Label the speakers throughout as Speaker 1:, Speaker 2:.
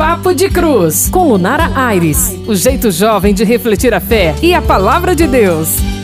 Speaker 1: Papo de Cruz, com Lunara Aires. O jeito jovem de refletir a fé e a palavra de Deus.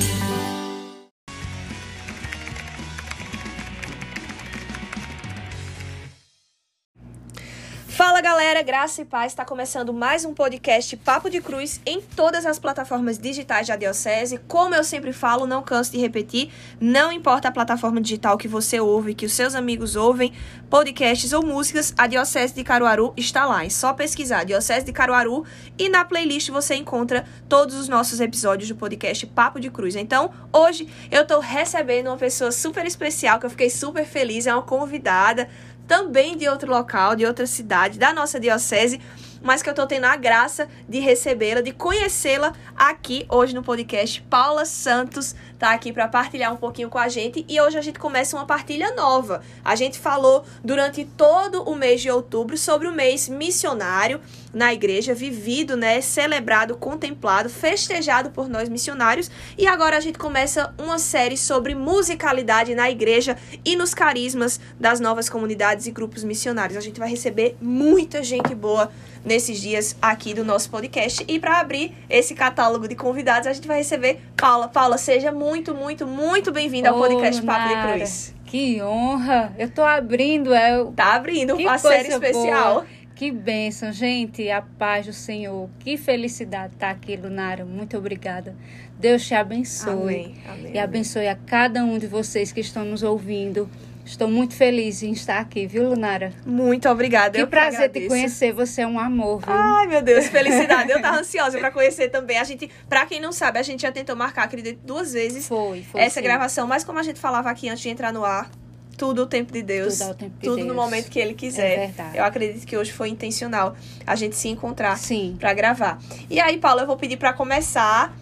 Speaker 2: Galera, graça e paz. Está começando mais um podcast Papo de Cruz em todas as plataformas digitais da Diocese. Como eu sempre falo, não canso de repetir, não importa a plataforma digital que você ouve, que os seus amigos ouvem, podcasts ou músicas, a Diocese de Caruaru está lá. É só pesquisar Diocese de Caruaru e na playlist você encontra todos os nossos episódios do podcast Papo de Cruz. Então, hoje eu estou recebendo uma pessoa super especial que eu fiquei super feliz, é uma convidada também de outro local, de outra cidade, da nossa diocese, mas que eu tô tendo a graça de recebê-la, de conhecê-la aqui hoje no podcast. Paula Santos tá aqui para partilhar um pouquinho com a gente e hoje a gente começa uma partilha nova. A gente falou durante todo o mês de outubro sobre o mês missionário na igreja, vivido, né, celebrado, contemplado, festejado por nós missionários. E agora a gente começa uma série sobre musicalidade na igreja e nos carismas das novas comunidades e grupos missionários. A gente vai receber muita gente boa nesses dias aqui do nosso podcast. E para abrir esse catálogo de convidados, a gente vai receber Paula. Paula, seja muito, muito, muito bem-vinda ao podcast Papo de Cruz.
Speaker 3: Que honra! Eu tô abrindo, é.
Speaker 2: Tá abrindo que a série especial.
Speaker 3: Boa. Que bênção, gente, a paz do Senhor. Que felicidade estar tá aqui, Lunara. Muito obrigada. Deus te abençoe.
Speaker 2: Amém, amém,
Speaker 3: e abençoe a cada um de vocês que estão nos ouvindo. Estou muito feliz em estar aqui, viu, Lunara?
Speaker 2: Muito obrigada.
Speaker 3: Que
Speaker 2: eu
Speaker 3: prazer te conhecer. Você é um amor, viu?
Speaker 2: Ai, meu Deus, felicidade. eu tava ansiosa para conhecer também. A gente, para quem não sabe, a gente já tentou marcar, acredito, duas vezes.
Speaker 3: Foi, foi.
Speaker 2: Essa
Speaker 3: sim.
Speaker 2: gravação, mas como a gente falava aqui antes de entrar no ar, tudo o tempo de Deus.
Speaker 3: Tudo, tempo de
Speaker 2: tudo
Speaker 3: Deus.
Speaker 2: no momento que ele quiser.
Speaker 3: É verdade.
Speaker 2: Eu acredito que hoje foi intencional a gente se encontrar para gravar. E aí, Paula, eu vou pedir para começar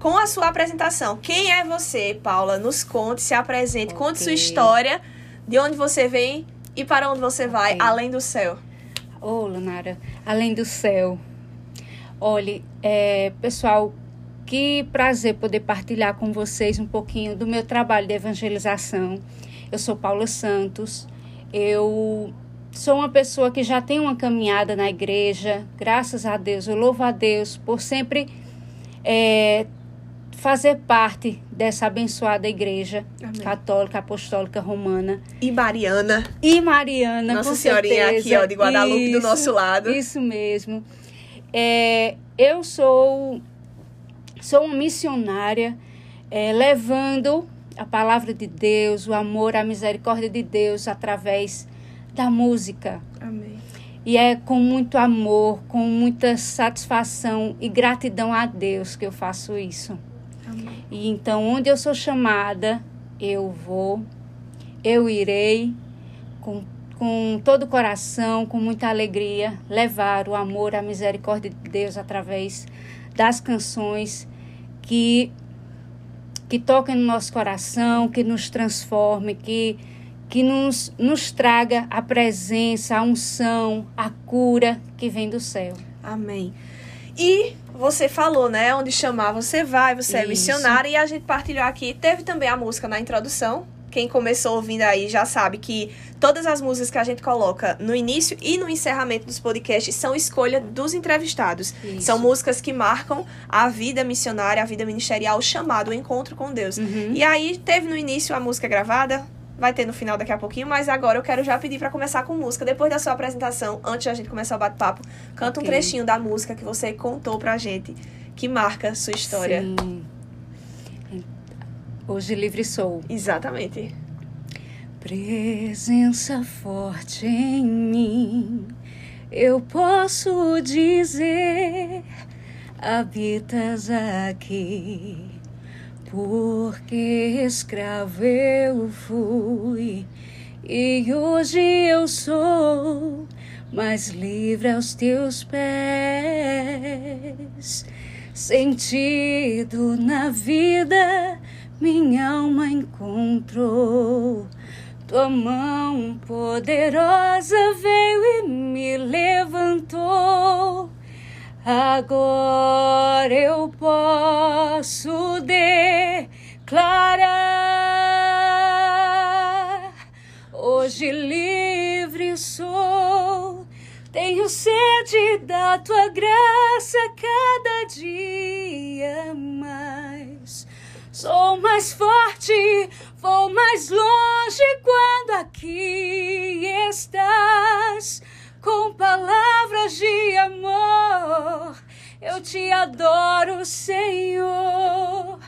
Speaker 2: com a sua apresentação. Quem é você, Paula? Nos conte, se apresente,
Speaker 3: Okay.
Speaker 2: conte sua história, de onde você vem e para onde você vai, além do céu.
Speaker 3: Ô, oh, Lunara, além do céu. Olhe, é, pessoal, que prazer poder partilhar com vocês um pouquinho do meu trabalho de evangelização. Eu sou Paula Santos. Eu sou uma pessoa que já tem uma caminhada na igreja. Graças a Deus, eu louvo a Deus por sempre é, fazer parte dessa abençoada igreja
Speaker 2: Amém.
Speaker 3: católica, apostólica, romana.
Speaker 2: E Mariana,
Speaker 3: E Mariana,
Speaker 2: Nossa
Speaker 3: com
Speaker 2: Senhorinha
Speaker 3: certeza.
Speaker 2: aqui, ó, de Guadalupe, do
Speaker 3: Isso,
Speaker 2: nosso lado.
Speaker 3: Isso mesmo. É, eu sou, sou uma missionária é, levando a palavra de Deus, o amor, a misericórdia de Deus através da música.
Speaker 2: Amém.
Speaker 3: E é com muito amor, com muita satisfação e gratidão a Deus que eu faço isso.
Speaker 2: Amém.
Speaker 3: E então, onde eu sou chamada, eu vou, eu irei, com, com todo o coração, com muita alegria, levar o amor, a misericórdia de Deus através das canções que, que toquem no nosso coração, que nos transforme, que, que nos, nos traga a presença, a unção, a cura que vem do céu.
Speaker 2: Amém. E você falou, né? Onde chamar você vai, você é
Speaker 3: Isso.
Speaker 2: missionária. E a gente partilhou aqui. Teve também a música na introdução. Quem começou ouvindo aí já sabe que todas as músicas que a gente coloca no início e no encerramento dos podcasts são escolha dos entrevistados.
Speaker 3: Isso.
Speaker 2: São músicas que marcam a vida missionária, a vida ministerial, o chamado, o encontro com Deus.
Speaker 3: Uhum.
Speaker 2: E aí teve no início a música gravada, vai ter no final daqui a pouquinho, mas agora eu quero já pedir pra começar com música. Depois da sua apresentação, antes da gente começar o bate-papo, canta um
Speaker 3: Ok.
Speaker 2: trechinho da música que você contou pra gente, que marca sua história.
Speaker 3: Sim. Hoje livre sou.
Speaker 2: Exatamente.
Speaker 3: Presença forte em mim, eu posso dizer, habitas aqui, porque escravo eu fui e hoje eu sou mais livre aos teus pés. Sentido na vida, minha alma encontrou. Tua mão poderosa veio e me levantou. Agora da tua graça cada dia mais. Sou mais forte, vou mais longe quando aqui estás. Com palavras de amor, eu te adoro, Senhor.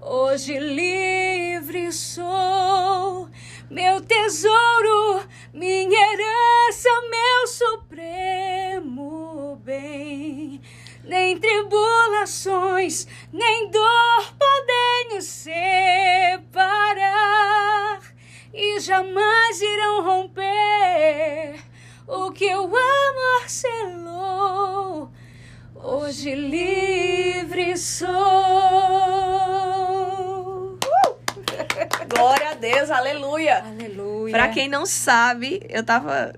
Speaker 3: Hoje livre sou, meu tesouro, minha herança, meu supremo tribulações, nem dor podem nos separar e jamais irão romper o que o amor selou. Hoje livre sou.
Speaker 2: Glória a Deus, aleluia.
Speaker 3: Aleluia.
Speaker 2: Pra quem não sabe, eu tava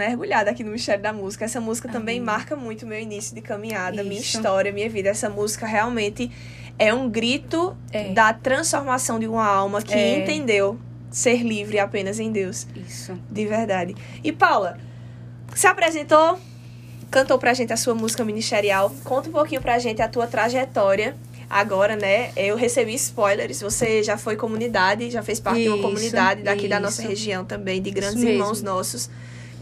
Speaker 2: mergulhada aqui no mistério da música. Essa música também
Speaker 3: Amém.
Speaker 2: marca muito meu início de caminhada, minha
Speaker 3: Isso.
Speaker 2: história, minha vida. Essa música realmente é um grito
Speaker 3: É.
Speaker 2: da transformação de uma alma que
Speaker 3: É.
Speaker 2: entendeu ser livre apenas em Deus,
Speaker 3: Isso.
Speaker 2: de verdade. E Paula, se apresentou, cantou pra gente a sua música ministerial. Conta um pouquinho pra gente a tua trajetória. Agora, né? Eu recebi spoilers. Você já foi comunidade, já fez parte de uma
Speaker 3: Isso,
Speaker 2: comunidade daqui da nossa
Speaker 3: isso.
Speaker 2: região também, de grandes
Speaker 3: Isso mesmo.
Speaker 2: irmãos nossos.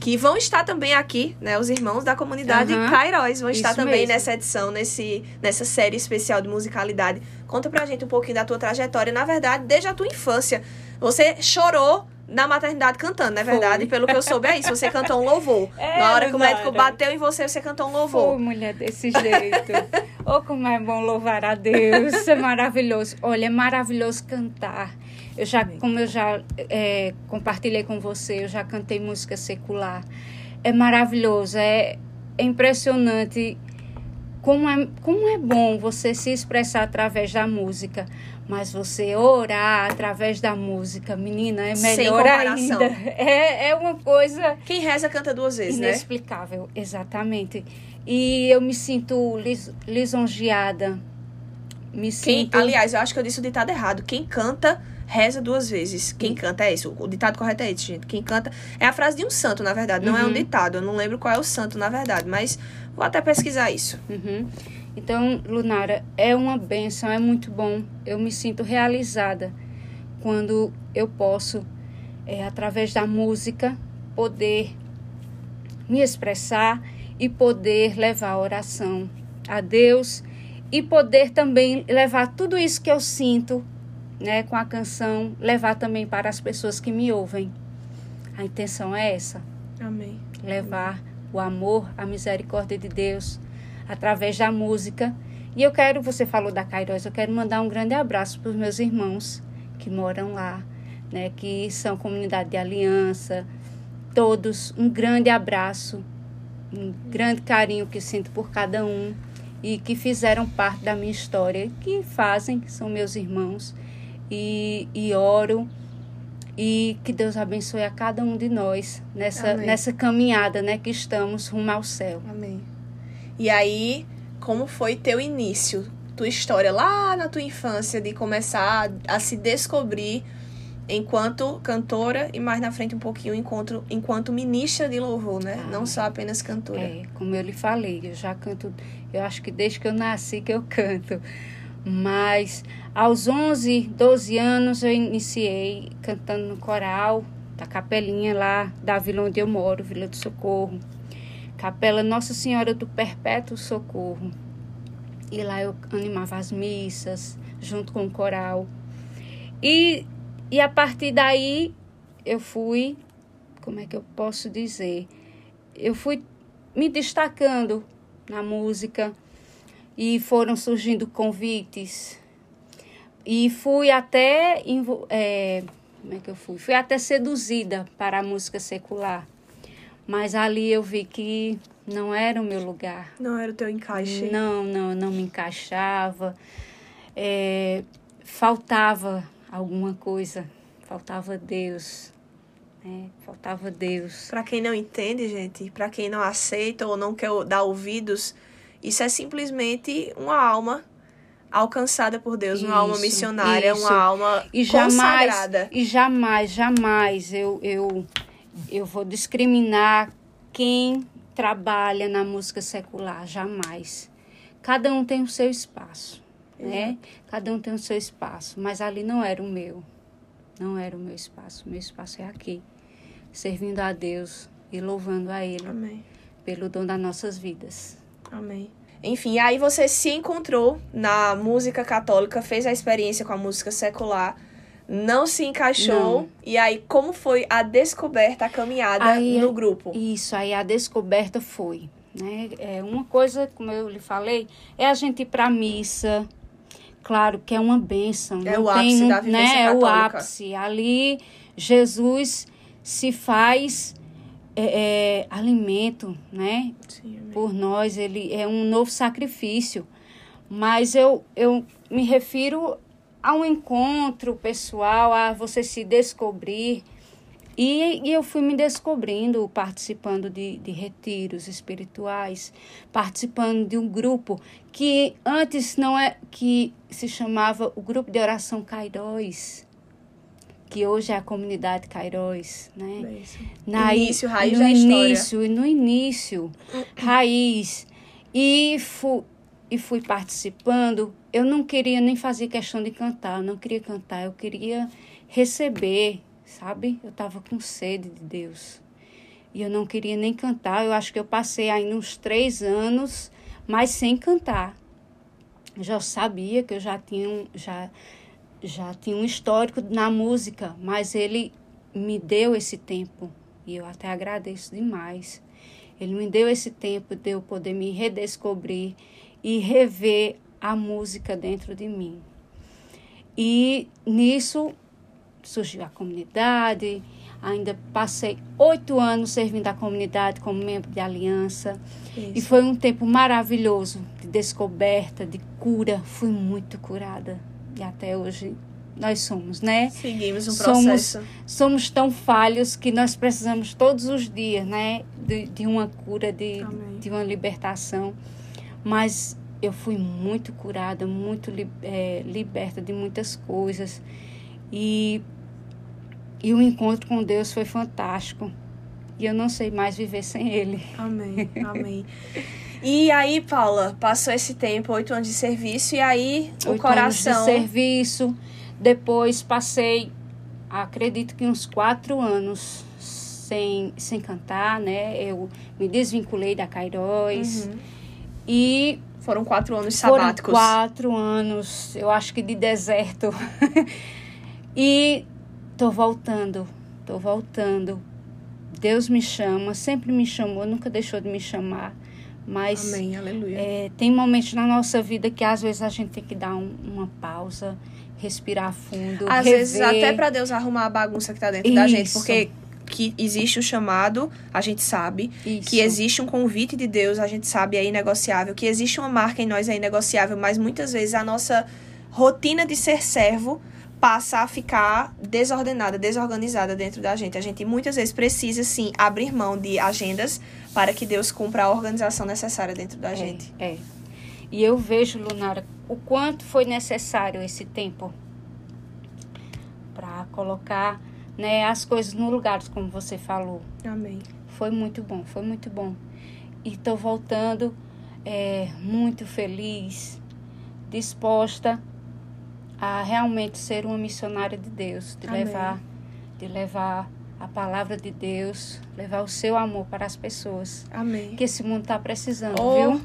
Speaker 2: Que vão estar também aqui, né? Os irmãos da comunidade
Speaker 3: Aham.
Speaker 2: Cairóis vão estar
Speaker 3: Isso
Speaker 2: também
Speaker 3: mesmo.
Speaker 2: nessa edição, nesse, nessa série especial de musicalidade. Conta pra gente um pouquinho da tua trajetória. Na verdade, desde a tua infância. Você chorou na maternidade cantando, não é
Speaker 3: Foi.
Speaker 2: verdade? Pelo que eu soube é isso. Você cantou um louvor.
Speaker 3: É,
Speaker 2: na hora que o médico bateu em você, você cantou um louvor.
Speaker 3: mulher desse jeito. oh, como é bom louvar a Deus. É maravilhoso. Olha, é maravilhoso cantar. Eu já, como eu já é, compartilhei com você, eu já cantei música secular. É maravilhoso, é, é impressionante como é, como é bom você se expressar através da música. Mas você orar através da música, menina, é melhor ainda. É, é uma coisa
Speaker 2: Quem reza canta duas vezes, né?
Speaker 3: Inexplicável, exatamente. E eu me sinto lis, lisonjeada. Me
Speaker 2: Quem,
Speaker 3: sinto.
Speaker 2: aliás, eu acho que eu disse o ditado errado. Quem canta, reza duas vezes. Quem canta é isso. O ditado correto é esse, gente. Quem canta. É a frase de um santo, na verdade. Não é um
Speaker 3: Uhum.
Speaker 2: ditado. Eu não lembro qual é o santo, na verdade. Mas vou até pesquisar isso.
Speaker 3: Uhum. Então, Lunara, é uma benção, é muito bom. Eu me sinto realizada quando eu posso, é, através da música, poder me expressar e poder levar a oração a Deus e poder também levar tudo isso que eu sinto, né, com a canção, levar também para as pessoas que me ouvem. A intenção é essa
Speaker 2: Amém.
Speaker 3: levar o amor, a misericórdia de Deus através da música. E eu quero, você falou da Cairóis, eu quero mandar um grande abraço para os meus irmãos que moram lá, né, que são comunidade de aliança, todos, um grande abraço, um grande carinho que sinto por cada um e que fizeram parte da minha história, que fazem, que são meus irmãos, e, e oro e que Deus abençoe a cada um de nós nessa,
Speaker 2: Amém.
Speaker 3: nessa caminhada, né, que estamos rumo ao céu.
Speaker 2: Amém. E aí, como foi teu início? Tua história lá na tua infância de começar a, a se descobrir enquanto cantora e mais na frente um pouquinho enquanto, enquanto ministra de louvor, né?
Speaker 3: Ah.
Speaker 2: Não só apenas cantora.
Speaker 3: É, como eu lhe falei, eu já canto, eu acho que desde que eu nasci que eu canto. Mas aos 11, 12 anos eu iniciei cantando no coral da capelinha lá da vila onde eu moro, Vila do Socorro. Capela Nossa Senhora do Perpétuo Socorro. E lá eu animava as missas junto com o coral. E, e a partir daí eu fui, como é que eu posso dizer? Eu fui me destacando na música e foram surgindo convites. E fui até é, como é que eu fui? Fui até seduzida para a música secular. Mas ali eu vi que não era o meu lugar.
Speaker 2: Não era o teu encaixe.
Speaker 3: não não não me encaixava. É, faltava alguma coisa. Faltava Deus né? faltava Deus.
Speaker 2: Pra quem não entende, gente, pra quem não aceita ou não quer dar ouvidos, isso é simplesmente uma alma alcançada por Deus, uma alma
Speaker 3: Isso,
Speaker 2: missionária,
Speaker 3: isso.
Speaker 2: uma alma
Speaker 3: e jamais
Speaker 2: consagrada.
Speaker 3: e jamais jamais eu eu eu vou discriminar quem trabalha na música secular, jamais. Cada um tem o seu espaço, né? Cada um tem o seu espaço, mas ali não era o meu. Não era o meu espaço. O meu espaço é aqui, servindo a Deus e louvando a Ele
Speaker 2: Amém.
Speaker 3: pelo dom das nossas vidas.
Speaker 2: Amém. Enfim, aí você se encontrou na música católica, fez a experiência com a música secular, não se encaixou.
Speaker 3: Não.
Speaker 2: E aí, como foi a descoberta, a caminhada
Speaker 3: Aí-
Speaker 2: no grupo?
Speaker 3: Isso, aí a descoberta foi. Né? É uma coisa, como eu lhe falei, é a gente ir para missa. Claro que é uma bênção.
Speaker 2: É o ápice da vivência
Speaker 3: né? É o
Speaker 2: católica.
Speaker 3: ápice. Ali, Jesus se faz é, é, alimento, né?
Speaker 2: Sim,
Speaker 3: por nós, ele é um novo sacrifício. Mas eu, eu me refiro a um encontro pessoal, a você se descobrir. E, e eu fui me descobrindo, participando de, de retiros espirituais, participando de um grupo que antes não é que se chamava o grupo de oração Cairóis, que hoje é a comunidade Cairóis, né?
Speaker 2: Bênção.
Speaker 3: Na
Speaker 2: Início, raiz
Speaker 3: no
Speaker 2: da história.
Speaker 3: início, no início, raiz. E fui, e fui participando. Eu não queria nem fazer questão de cantar, eu não queria cantar, eu queria receber, sabe? Eu estava com sede de Deus. E eu não queria nem cantar. Eu acho que eu passei ainda uns três anos, mas sem cantar. Eu já sabia que eu já tinha, já, já tinha um histórico na música, mas ele me deu esse tempo e eu até agradeço demais. Ele me deu esse tempo de eu poder me redescobrir e rever a música dentro de mim. E nisso surgiu a comunidade, ainda passei oito anos servindo a comunidade como membro de aliança. E
Speaker 2: Isso.
Speaker 3: foi um tempo maravilhoso de descoberta, de cura. Fui muito curada. E até hoje nós somos, né?
Speaker 2: Seguimos um
Speaker 3: Somos-
Speaker 2: processo.
Speaker 3: Somos tão falhos que nós precisamos todos os dias, né? De, de uma cura, de,
Speaker 2: Amém.
Speaker 3: de uma libertação. Mas eu fui muito curada, muito eh, liberta de muitas coisas. E, e o encontro com Deus foi fantástico. E eu não sei mais viver sem Ele.
Speaker 2: Amém, amém. E aí, Paula, passou esse tempo, oito anos de serviço, e aí o
Speaker 3: oito
Speaker 2: coração.
Speaker 3: anos de serviço. Depois passei, acredito que uns quatro anos sem, sem cantar, né? Eu me desvinculei da Cairóis.
Speaker 2: Uhum.
Speaker 3: E
Speaker 2: Foram quatro anos
Speaker 3: foram
Speaker 2: sabáticos.
Speaker 3: quatro anos, eu acho que de deserto. e tô voltando, tô voltando. Deus me chama, sempre me chamou, nunca deixou de me chamar. Mas
Speaker 2: Amém,
Speaker 3: é, tem momentos na nossa vida que às vezes a gente tem que dar um- uma pausa, respirar fundo,
Speaker 2: Às
Speaker 3: rever.
Speaker 2: vezes até pra Deus arrumar a bagunça que tá dentro da gente,
Speaker 3: Isso.
Speaker 2: porque que existe o chamado, a gente sabe.
Speaker 3: Isso.
Speaker 2: Que existe um convite de Deus, a gente sabe, é inegociável. Que existe uma marca em nós, é inegociável. Mas muitas vezes a nossa rotina de ser servo passa a ficar desordenada, desorganizada dentro da gente. A gente muitas vezes precisa, sim, abrir mão de agendas para que Deus cumpra a organização necessária dentro da gente.
Speaker 3: É, é. E eu vejo, Lunara, o quanto foi necessário esse tempo para colocar né, as coisas no lugar, como você falou.
Speaker 2: Amém.
Speaker 3: Foi muito bom, foi muito bom. E estou voltando é, muito feliz, disposta a realmente ser uma missionária de Deus, de
Speaker 2: Amém.
Speaker 3: levar, de levar a palavra de Deus, levar o seu amor para as pessoas.
Speaker 2: Amém.
Speaker 3: Que esse mundo está precisando,
Speaker 2: Oh,
Speaker 3: viu?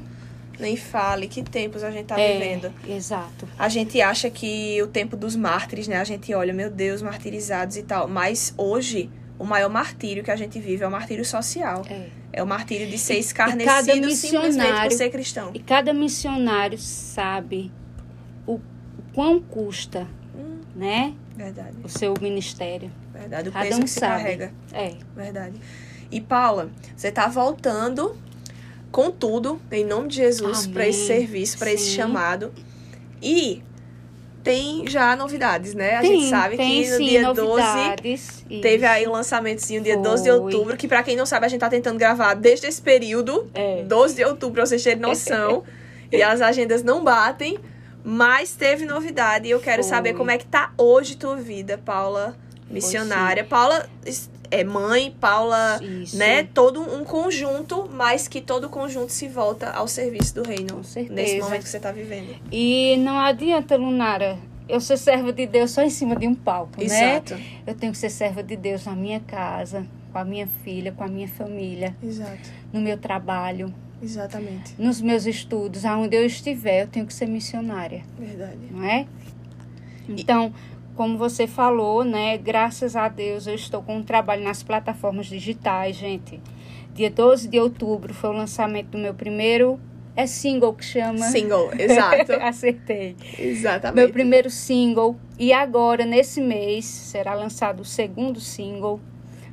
Speaker 2: Nem fale, que tempos a gente tá
Speaker 3: É,
Speaker 2: vivendo.
Speaker 3: Exato.
Speaker 2: A gente acha que o tempo dos mártires, né? A gente olha, meu Deus, martirizados e tal. Mas hoje, o maior martírio que a gente vive é o martírio social.
Speaker 3: É.
Speaker 2: É o martírio de ser
Speaker 3: cada
Speaker 2: escarnecido simplesmente por
Speaker 3: missionário-
Speaker 2: ser cristão.
Speaker 3: E cada missionário sabe o quão custa,
Speaker 2: Hum.
Speaker 3: né,
Speaker 2: Verdade,
Speaker 3: o seu ministério.
Speaker 2: verdade. O
Speaker 3: Cada
Speaker 2: peso
Speaker 3: um
Speaker 2: que se
Speaker 3: sabe.
Speaker 2: carrega.
Speaker 3: É.
Speaker 2: Verdade. E Paula, você tá voltando com tudo, em nome de Jesus, para esse serviço, para esse chamado. E tem já novidades, né? A
Speaker 3: tem,
Speaker 2: gente sabe
Speaker 3: tem,
Speaker 2: que no
Speaker 3: sim,
Speaker 2: dia 12
Speaker 3: novidades.
Speaker 2: Teve
Speaker 3: Isso.
Speaker 2: aí o lançamentozinho dia 12 de
Speaker 3: Foi.
Speaker 2: outubro, que pra quem não sabe, a gente tá tentando gravar desde esse período.
Speaker 3: É.
Speaker 2: 12 de outubro, pra vocês terem noção. e as agendas não batem. Mas teve novidade e eu quero
Speaker 3: Foi.
Speaker 2: saber como é que tá hoje tua vida, Paula, missionária. Paula es- é mãe, Paula,
Speaker 3: Isso.
Speaker 2: né? Todo um conjunto, mas que todo conjunto se volta ao serviço do reino.
Speaker 3: Com certeza.
Speaker 2: Nesse momento que você tá vivendo.
Speaker 3: E não adianta, Lunara, eu ser serva de Deus só em cima de um palco, né?
Speaker 2: Exato.
Speaker 3: Eu tenho que ser serva de Deus na minha casa, com a minha filha, com a minha família,
Speaker 2: Exato.
Speaker 3: no meu trabalho,
Speaker 2: Exatamente.
Speaker 3: nos meus estudos, aonde eu estiver, eu tenho que ser missionária,
Speaker 2: Verdade.
Speaker 3: não é? Então, como você falou, né? Graças a Deus eu estou com um trabalho nas plataformas digitais, gente. Dia 12 de outubro foi o lançamento do meu primeiro é single que chama.
Speaker 2: Single, exato.
Speaker 3: Acertei.
Speaker 2: Exatamente.
Speaker 3: Meu primeiro single. E agora, nesse mês, será lançado o segundo single.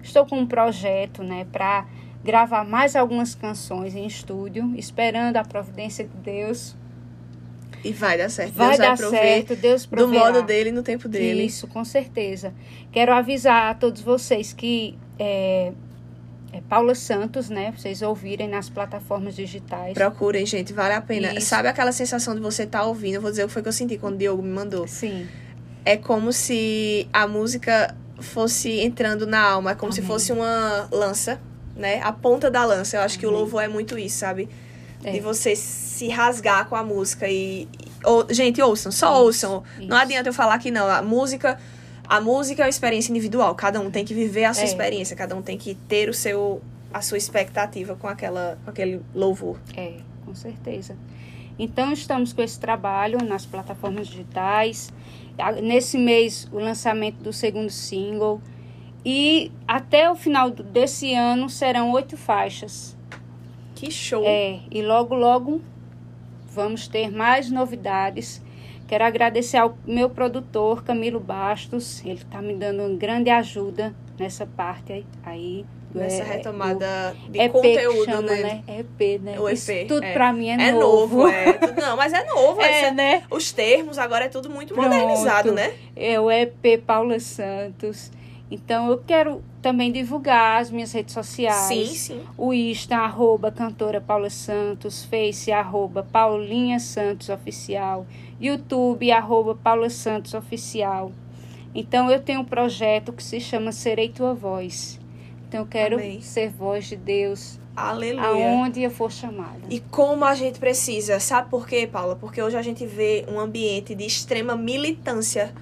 Speaker 3: Estou com um projeto, né, para gravar mais algumas canções em estúdio, esperando a providência de Deus.
Speaker 2: E vai dar certo.
Speaker 3: Vai
Speaker 2: Deus
Speaker 3: dar certo, Deus
Speaker 2: do
Speaker 3: proverá.
Speaker 2: modo dele, no tempo dele.
Speaker 3: Isso, com certeza. Quero avisar a todos vocês que é, é Paula Santos, né? Vocês ouvirem nas plataformas digitais.
Speaker 2: Procurem, gente, vale a pena.
Speaker 3: Isso.
Speaker 2: Sabe aquela sensação de você estar ouvindo? Eu vou dizer o que foi que eu senti quando o Diogo me mandou.
Speaker 3: Sim,
Speaker 2: É como se a música fosse entrando na alma, é como se
Speaker 3: Amém.
Speaker 2: fosse uma lança, né? A ponta da lança. Eu acho que o
Speaker 3: Amém.
Speaker 2: louvor é muito isso, sabe?
Speaker 3: É.
Speaker 2: De você se rasgar com a música e. ou- gente, ouçam, só
Speaker 3: Isso,
Speaker 2: ouçam. Não
Speaker 3: isso.
Speaker 2: adianta eu falar que não. A música. A música é uma experiência individual. Cada um tem que viver a sua
Speaker 3: É.
Speaker 2: experiência. Cada um tem que ter o seu, a sua expectativa com, aquela, com aquele louvor.
Speaker 3: é, com certeza. Então, estamos com esse trabalho nas plataformas digitais. Nesse mês, o lançamento do segundo single. E até o final desse ano serão oito faixas.
Speaker 2: Que show!
Speaker 3: É, e logo, logo vamos ter mais novidades. Quero agradecer ao meu produtor, Camilo Bastos. Ele está me dando uma grande ajuda nessa parte aí.
Speaker 2: Nessa
Speaker 3: é,
Speaker 2: retomada de
Speaker 3: EP
Speaker 2: conteúdo,
Speaker 3: chama,
Speaker 2: né?
Speaker 3: né? EP, né?
Speaker 2: O
Speaker 3: Isso
Speaker 2: EP,
Speaker 3: tudo
Speaker 2: é.
Speaker 3: pra mim é,
Speaker 2: É novo,
Speaker 3: novo.
Speaker 2: é. Não, mas é novo.
Speaker 3: É, né?
Speaker 2: Os termos agora é tudo muito
Speaker 3: Pronto.
Speaker 2: modernizado, né?
Speaker 3: É o EP Paula Santos. Então eu quero também divulgar as minhas redes sociais.
Speaker 2: Sim, sim.
Speaker 3: O Insta, arroba cantora Paula Santos, Face, arroba Paulinha Santos Oficial, YouTube, arroba Paula Santos Oficial. Então, eu tenho um projeto que se chama Serei Tua Voz. Então, eu quero
Speaker 2: Amém.
Speaker 3: ser voz de Deus
Speaker 2: Aleluia.
Speaker 3: aonde eu for chamada.
Speaker 2: E como a gente precisa, sabe por quê, Paula? Porque hoje a gente vê um ambiente de extrema militância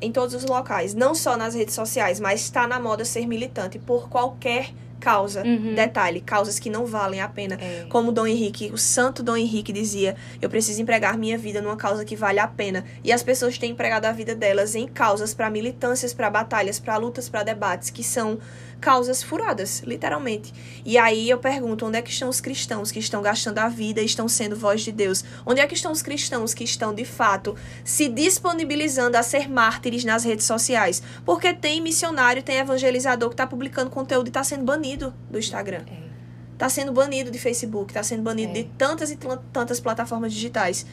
Speaker 2: em todos os locais, não só nas redes sociais, mas está na moda ser militante por qualquer causa.
Speaker 3: Uhum.
Speaker 2: Detalhe, causas que não valem a pena.
Speaker 3: É.
Speaker 2: Como Dom Henrique, o santo Dom Henrique dizia, eu preciso empregar minha vida numa causa que vale a pena. E as pessoas têm empregado a vida delas em causas para militâncias, para batalhas, para lutas, para debates, que são causas furadas, literalmente. E aí eu pergunto, onde é que estão os cristãos que estão gastando a vida e estão sendo voz de Deus? Onde é que estão os cristãos que estão, de fato, se disponibilizando a ser mártires nas redes sociais? Porque tem missionário, tem evangelizador que está publicando conteúdo e está sendo banido do Instagram.
Speaker 3: É.
Speaker 2: Tá sendo banido de Facebook, tá sendo banido
Speaker 3: É.
Speaker 2: de tantas e tantas plataformas digitais.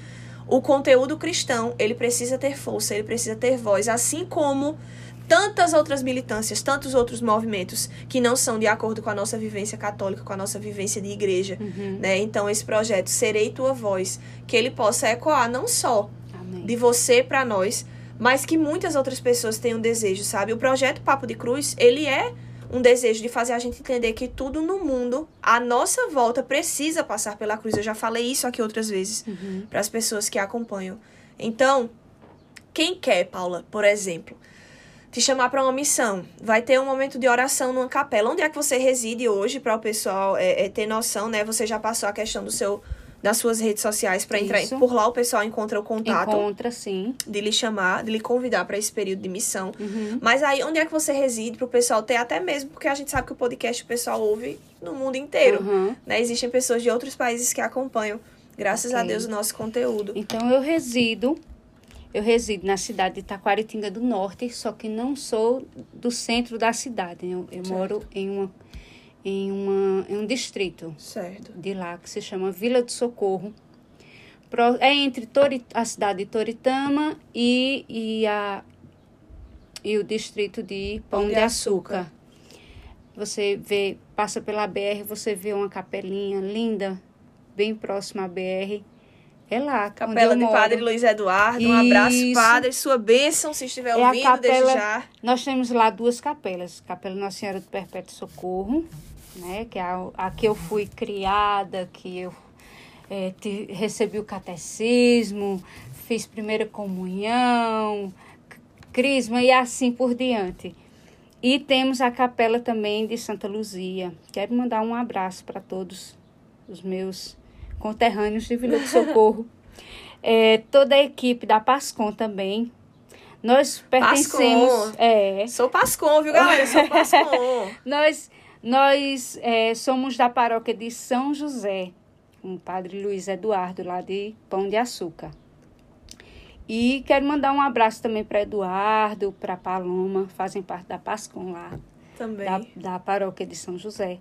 Speaker 2: O conteúdo cristão, ele precisa ter força, ele precisa ter voz, assim como tantas outras militâncias, tantos outros movimentos que não são de acordo com a nossa vivência católica, com a nossa vivência de igreja,
Speaker 3: Uhum.
Speaker 2: né? Então esse projeto Serei tua voz, que ele possa ecoar não só
Speaker 3: Amém.
Speaker 2: de você para nós, mas que muitas outras pessoas tenham desejo, sabe? O projeto Papo de Cruz, ele é um desejo de fazer a gente entender que tudo no mundo, à nossa volta, precisa passar pela cruz. Eu já falei isso aqui outras vezes
Speaker 3: Uhum.
Speaker 2: para as pessoas que acompanham. Então, quem quer, Paula, por exemplo, te chamar para uma missão, vai ter um momento de oração numa capela. Onde é que você reside hoje para o pessoal é, é, ter noção, né? Você já passou a questão do seu das suas redes sociais para entrar
Speaker 3: Isso.
Speaker 2: por lá o pessoal encontra o contato
Speaker 3: Encontra, sim.
Speaker 2: de lhe chamar, de lhe convidar para esse período de missão.
Speaker 3: Uhum.
Speaker 2: Mas aí, onde é que você reside para o pessoal ter até mesmo, porque a gente sabe que o podcast o pessoal ouve no mundo inteiro,
Speaker 3: Uhum.
Speaker 2: né? Existem pessoas de outros países que acompanham, graças a
Speaker 3: Ok.
Speaker 2: Deus, o nosso conteúdo.
Speaker 3: Então eu resido, eu resido na cidade de Taquaritinga do Norte, só que não sou do centro da cidade. Eu, eu moro em uma em uma em um distrito
Speaker 2: Certo.
Speaker 3: de lá que se chama Vila do Socorro. É entre Tori- a cidade de Toritama e, e, a, e o distrito de Pão, de, açúcar. Você vê, passa pela BR, você vê uma capelinha linda, bem próxima à BR. É lá.
Speaker 2: Capela de Padre Luiz Eduardo. Um abraço,
Speaker 3: Isso.
Speaker 2: Padre. Sua bênção, se estiver
Speaker 3: É a
Speaker 2: ouvindo desde
Speaker 3: capela-
Speaker 2: já.
Speaker 3: Nós temos lá duas capelas. Capela Nossa Senhora do Perpétuo Socorro, né? Que é a, a que eu fui criada, que eu eh, te- recebi o catecismo, fiz primeira comunhão, crisma e assim por diante. E temos a capela também de Santa Luzia. Quero mandar um abraço para todos os meus conterrâneos de Vila do Socorro. É, toda a equipe da Pascom também. Nós pertencemos.
Speaker 2: Pascom.
Speaker 3: É,
Speaker 2: Sou Pascom, viu, galera? Sou Pascom.
Speaker 3: nós nós é, somos da paróquia de São José, com o padre Luiz Eduardo, lá de Pão de Açúcar. E quero mandar um abraço também para Eduardo, para Paloma, fazem parte da Pascom lá
Speaker 2: Também.
Speaker 3: da, da paróquia de São José.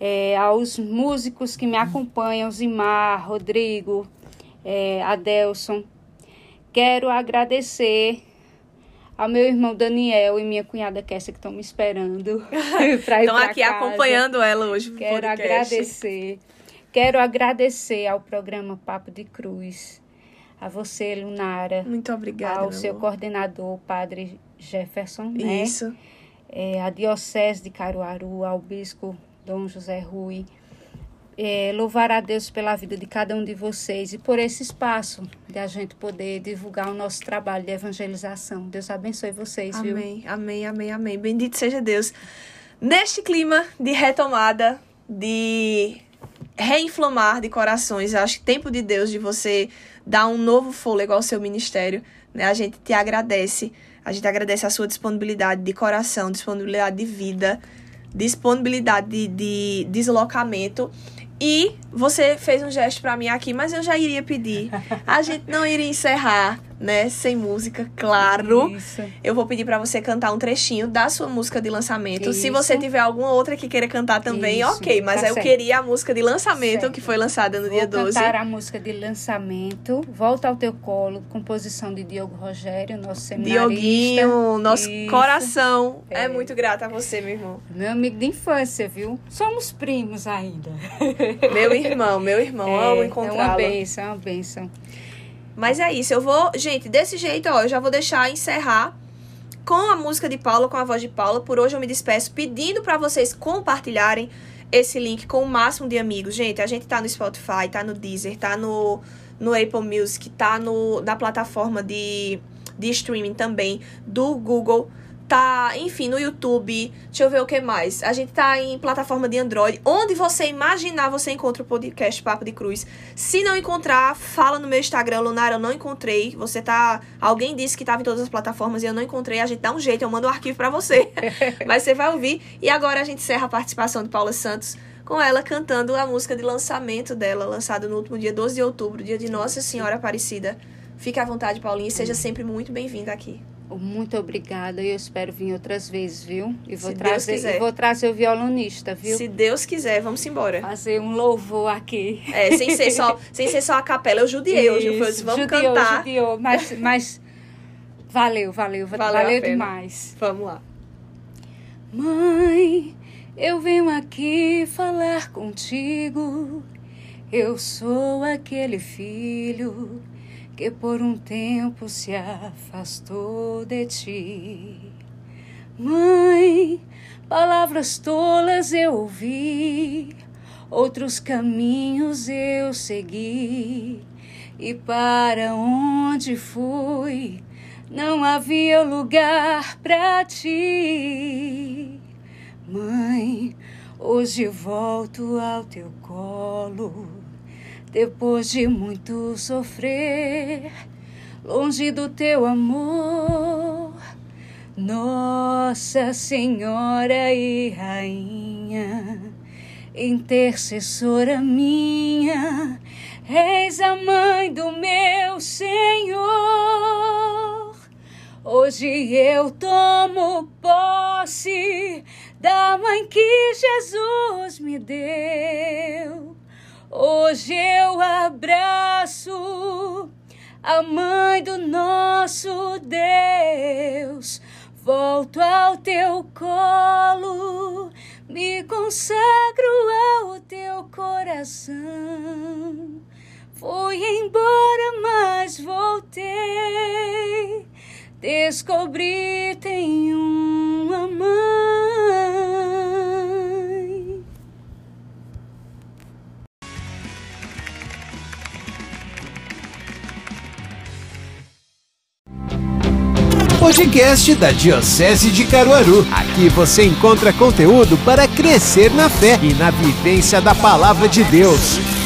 Speaker 3: É, aos músicos que me acompanham, Zimar, Rodrigo, é, Adelson. Quero agradecer ao meu irmão Daniel e minha cunhada Kessia que estão me esperando para ir
Speaker 2: Estão aqui
Speaker 3: casa.
Speaker 2: acompanhando ela hoje.
Speaker 3: Quero
Speaker 2: podcast.
Speaker 3: agradecer. Quero agradecer ao programa Papo de Cruz, a você, Lunara,
Speaker 2: Muito obrigada.
Speaker 3: ao seu
Speaker 2: amor.
Speaker 3: coordenador, Padre Jefferson, né?
Speaker 2: Isso.
Speaker 3: é, a Diocese de Caruaru, ao Bispo Dom José Rui. É, louvar a Deus pela vida de cada um de vocês e por esse espaço de a gente poder divulgar o nosso trabalho de evangelização. Deus abençoe vocês, viu?
Speaker 2: Amém, amém, amém, amém. Bendito seja Deus. Neste clima de retomada, de reinflamar de corações, acho que tempo de Deus de você dar um novo fôlego ao seu ministério, né? A gente te agradece. A gente agradece a sua disponibilidade de coração, disponibilidade de vida, disponibilidade de, de deslocamento. E você fez um gesto pra mim aqui, mas eu já iria pedir. A gente não iria encerrar, né, sem música, claro.
Speaker 3: Isso.
Speaker 2: Eu vou pedir pra você cantar um trechinho da sua música de lançamento. Se
Speaker 3: Isso.
Speaker 2: você tiver alguma outra que queira cantar também,
Speaker 3: Isso,
Speaker 2: ok. Mas
Speaker 3: tá
Speaker 2: eu
Speaker 3: certo.
Speaker 2: queria a música de lançamento
Speaker 3: Certo.
Speaker 2: que foi lançada no
Speaker 3: Vou
Speaker 2: dia 12.
Speaker 3: cantar a música de lançamento, Volta ao Teu Colo, composição de Diogo Rogério, nosso seminarista.
Speaker 2: Dioguinho, nosso coração é.
Speaker 3: É.
Speaker 2: muito grata a você, meu irmão.
Speaker 3: Meu amigo de infância, viu? Somos primos ainda.
Speaker 2: Meu irmão, meu irmão, amo
Speaker 3: é uma
Speaker 2: encontrá-lo.
Speaker 3: benção, é uma benção.
Speaker 2: Mas é isso, eu vou. Gente, desse jeito, ó, eu já vou deixar encerrar com a música de Paula, com a voz de Paula. Por hoje eu me despeço pedindo pra vocês compartilharem esse link com o máximo de amigos. Gente, a gente tá no Spotify, tá no Deezer, tá no, no Apple Music, tá no, na plataforma de, de streaming também do Google. Tá, enfim, no YouTube. Deixa eu ver o que mais. A gente tá em plataforma de Android. Onde você imaginar, você encontra o podcast Papo de Cruz. Se não encontrar, fala no meu Instagram, Lunara, eu não encontrei. Você tá. Alguém disse que tava em todas as plataformas e eu não encontrei. A gente dá um jeito, eu mando o arquivo pra você. Mas você vai ouvir. E agora a gente encerra a participação de Paula Santos com ela cantando a música de lançamento dela, lançada no último dia 12 de outubro, dia de Nossa Senhora Aparecida. Fique à vontade, Paulinha, e seja sempre muito bem-vinda aqui.
Speaker 3: Muito obrigada e eu espero vir outras vezes, viu? E vou,
Speaker 2: Se Deus
Speaker 3: trazer,
Speaker 2: quiser.
Speaker 3: e vou trazer o violonista, viu?
Speaker 2: Se Deus quiser, vamos embora.
Speaker 3: Fazer um louvor aqui.
Speaker 2: É, sem ser só, sem ser só a capela, eu judiei hoje. Eu falei,
Speaker 3: Isso,
Speaker 2: vamos
Speaker 3: judiou,
Speaker 2: cantar.
Speaker 3: judiou, mas, mas valeu, valeu,
Speaker 2: Valeu
Speaker 3: valeu, demais.
Speaker 2: Vamos lá.
Speaker 3: Mãe, eu venho aqui falar contigo. Eu sou aquele filho que por um tempo se afastou de ti. Mãe, palavras tolas eu ouvi, outros caminhos eu segui, e para onde fui não havia lugar para ti. Mãe, hoje volto ao teu colo, depois de muito sofrer, longe do teu amor. Nossa Senhora e Rainha, intercessora minha, eis a mãe do meu Senhor. Hoje eu tomo posse da mãe que Jesus me deu. Hoje eu a mãe do nosso Deus. Volto ao teu colo, me consagro ao teu coração. Fui embora, mas voltei. Descobri tem uma mãe.
Speaker 4: Podcast da Diocese de Caruaru. Aqui você encontra conteúdo para crescer na fé e na vivência da palavra de Deus.